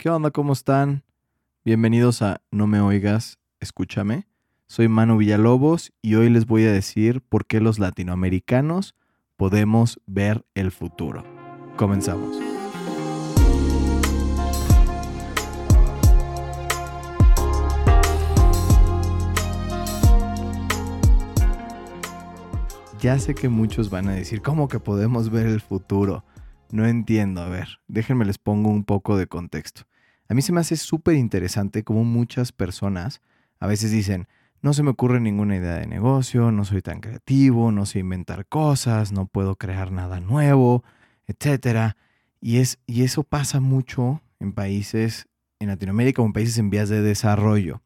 ¿Qué onda? ¿Cómo están? Bienvenidos a No me oigas, escúchame. Soy Manu Villalobos y hoy les voy a decir por qué los latinoamericanos podemos ver el futuro. Comenzamos. Ya sé que muchos van a decir, ¿cómo que podemos ver el futuro? No entiendo, a ver, déjenme les pongo un poco de contexto. A mí se me hace súper interesante cómo muchas personas a veces dicen, no se me ocurre ninguna idea de negocio, no soy tan creativo, no sé inventar cosas, no puedo crear nada nuevo, etc. Y, es, y eso pasa mucho en países en Latinoamérica o en países en vías de desarrollo.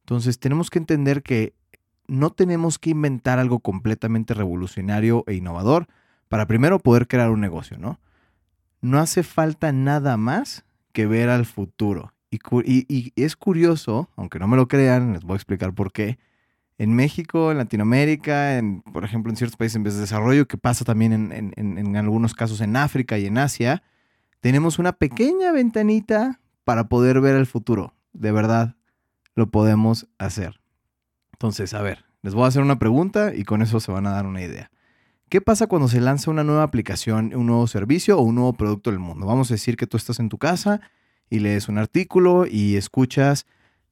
Entonces tenemos que entender que no tenemos que inventar algo completamente revolucionario e innovador para primero poder crear un negocio, ¿no? No hace falta nada más que ver al futuro. Y, es curioso, aunque no me lo crean, les voy a explicar por qué. En México, en Latinoamérica, en, por ejemplo, en ciertos países en vez de desarrollo, que pasa también en, en algunos casos en África y en Asia, tenemos una pequeña ventanita para poder ver el futuro. De verdad, lo podemos hacer. Entonces, a ver, les voy a hacer una pregunta y con eso se van a dar una idea. ¿Qué pasa cuando se lanza una nueva aplicación, un nuevo servicio o un nuevo producto del mundo? Vamos a decir que tú estás en tu casa y lees un artículo y escuchas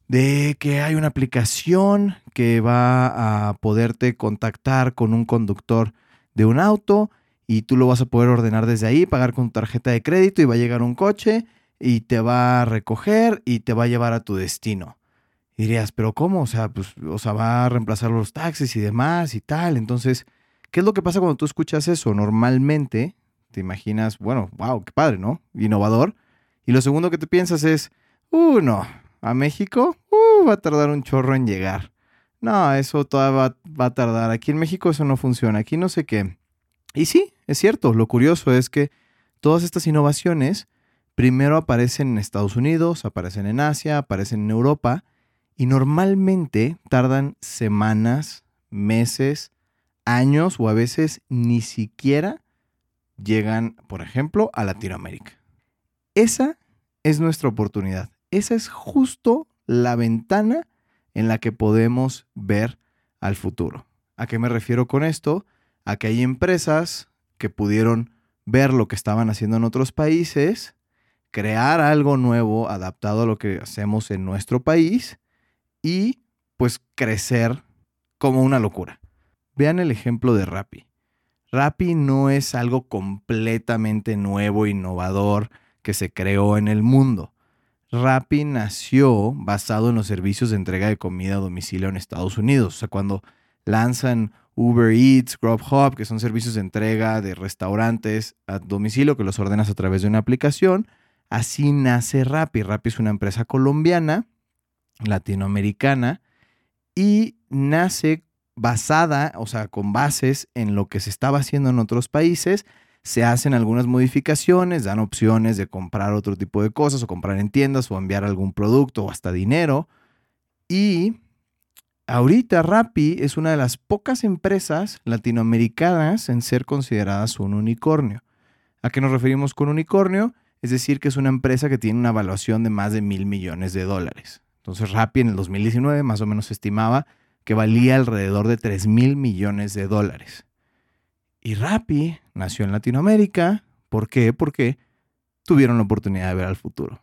de que hay una aplicación que va a poderte contactar con un conductor de un auto y tú lo vas a poder ordenar desde ahí, pagar con tu tarjeta de crédito y va a llegar un coche y te va a recoger y te va a llevar a tu destino. Y dirías, pero ¿cómo? O sea, pues, o sea, va a reemplazar los taxis y demás y tal. Entonces, ¿qué es lo que pasa cuando tú escuchas eso? Normalmente te imaginas, bueno, wow, qué padre, ¿no? Innovador. Y lo segundo que te piensas es, uh, no, a México, uh, va a tardar un chorro en llegar. No, eso todavía va, va a tardar. Aquí en México eso no funciona. Aquí no sé qué. Y sí, es cierto. Lo curioso es que todas estas innovaciones primero aparecen en Estados Unidos, aparecen en Asia, aparecen en Europa y normalmente tardan semanas, meses, años o a veces ni siquiera llegan, por ejemplo, a Latinoamérica. Esa es nuestra oportunidad. Esa es justo la ventana en la que podemos ver al futuro. ¿A qué me refiero con esto? A que hay empresas que pudieron ver lo que estaban haciendo en otros países, crear algo nuevo adaptado a lo que hacemos en nuestro país y pues crecer como una locura. Vean el ejemplo de Rappi. Rappi no es algo completamente nuevo, innovador, que se creó en el mundo. Rappi nació basado en los servicios de entrega de comida a domicilio en Estados Unidos. O sea, cuando lanzan Uber Eats, Grubhub, que son servicios de entrega de restaurantes a domicilio que los ordenas a través de una aplicación, así nace Rappi. Rappi es una empresa colombiana latinoamericana y nace basada, o sea, con bases en lo que se estaba haciendo en otros países. Se hacen algunas modificaciones, dan opciones de comprar otro tipo de cosas o comprar en tiendas o enviar algún producto o hasta dinero. Y ahorita Rappi es una de las pocas empresas latinoamericanas en ser consideradas un unicornio. ¿A qué nos referimos con unicornio? Es decir, que es una empresa que tiene una evaluación de más de mil millones de dólares. Entonces Rappi en el 2019 más o menos estimaba que valía alrededor de 3 mil millones de dólares. Y Rappi nació en Latinoamérica. ¿Por qué? Porque tuvieron la oportunidad de ver al futuro.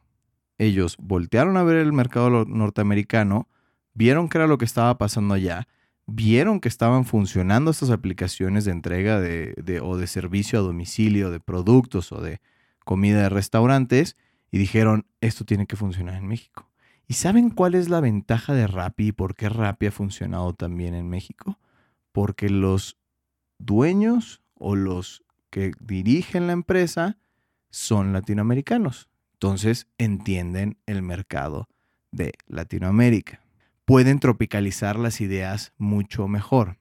Ellos voltearon a ver el mercado norteamericano, vieron qué era lo que estaba pasando allá, vieron que estaban funcionando estas aplicaciones de entrega o de servicio a domicilio, de productos o de comida de restaurantes, y dijeron, esto tiene que funcionar en México. ¿Y saben cuál es la ventaja de Rappi y por qué Rappi ha funcionado también en México? Porque los dueños o los que dirigen la empresa son latinoamericanos. Entonces entienden el mercado de Latinoamérica. Pueden tropicalizar las ideas mucho mejor.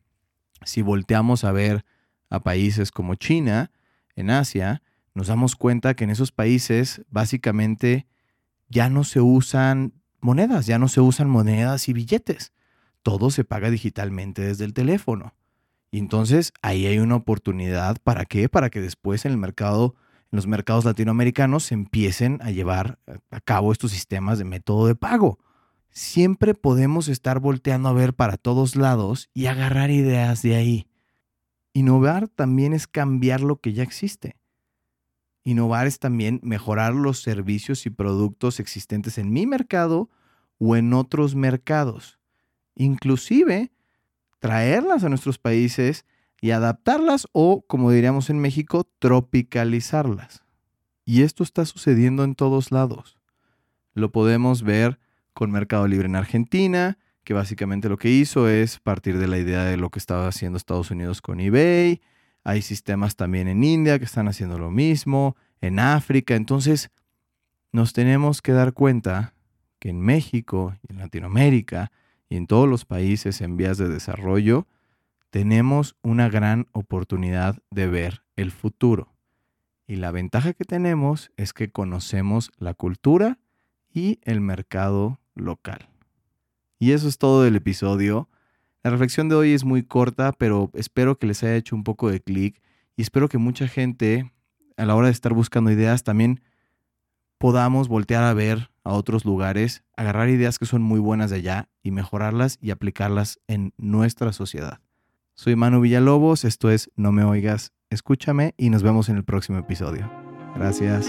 Si volteamos a ver a países como China, en Asia, nos damos cuenta que en esos países básicamente ya no se usan monedas, ya no se usan monedas y billetes. Todo se paga digitalmente desde el teléfono. Y entonces ahí hay una oportunidad. ¿Para qué? Para que después en el mercado en los mercados latinoamericanos se empiecen a llevar a cabo estos sistemas de método de pago. Siempre podemos estar volteando a ver para todos lados y agarrar ideas de ahí. Innovar también es cambiar lo que ya existe. Innovar es también mejorar los servicios y productos existentes en mi mercado o en otros mercados. Inclusive traerlas a nuestros países y adaptarlas o, como diríamos en México, tropicalizarlas. Y esto está sucediendo en todos lados. Lo podemos ver con Mercado Libre en Argentina, que básicamente lo que hizo es partir de la idea de lo que estaba haciendo Estados Unidos con eBay. Hay sistemas también en India que están haciendo lo mismo, en África. Entonces, nos tenemos que dar cuenta que en México y en Latinoamérica y en todos los países en vías de desarrollo, tenemos una gran oportunidad de ver el futuro. Y la ventaja que tenemos es que conocemos la cultura y el mercado local. Y eso es todo del episodio. La reflexión de hoy es muy corta, pero espero que les haya hecho un poco de clic y espero que mucha gente a la hora de estar buscando ideas también podamos voltear a ver a otros lugares, agarrar ideas que son muy buenas de allá y mejorarlas y aplicarlas en nuestra sociedad. Soy Manu Villalobos, esto es No me oigas, escúchame y nos vemos en el próximo episodio. Gracias.